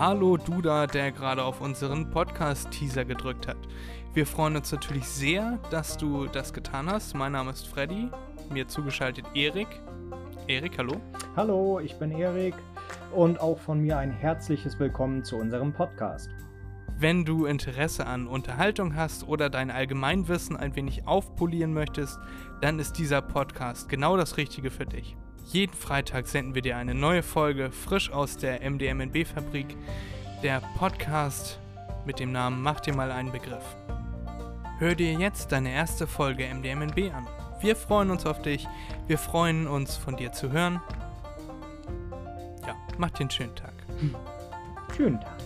Hallo Duda, der gerade auf unseren Podcast-Teaser gedrückt hat. Wir freuen uns natürlich sehr, dass du das getan hast. Mein Name ist Freddy, mir zugeschaltet Erik. Erik, hallo. Hallo, ich bin Erik und auch von mir ein herzliches Willkommen zu unserem Podcast. Wenn du Interesse an Unterhaltung hast oder dein Allgemeinwissen ein wenig aufpolieren möchtest, dann ist dieser Podcast genau das Richtige für dich. Jeden Freitag senden wir dir eine neue Folge frisch aus der MDMNB-Fabrik, der Podcast mit dem Namen Mach dir mal einen Begriff. Hör dir jetzt deine erste Folge MDMNB an. Wir freuen uns auf dich, wir freuen uns von dir zu hören. Ja, mach dir einen schönen Tag. Schönen Tag.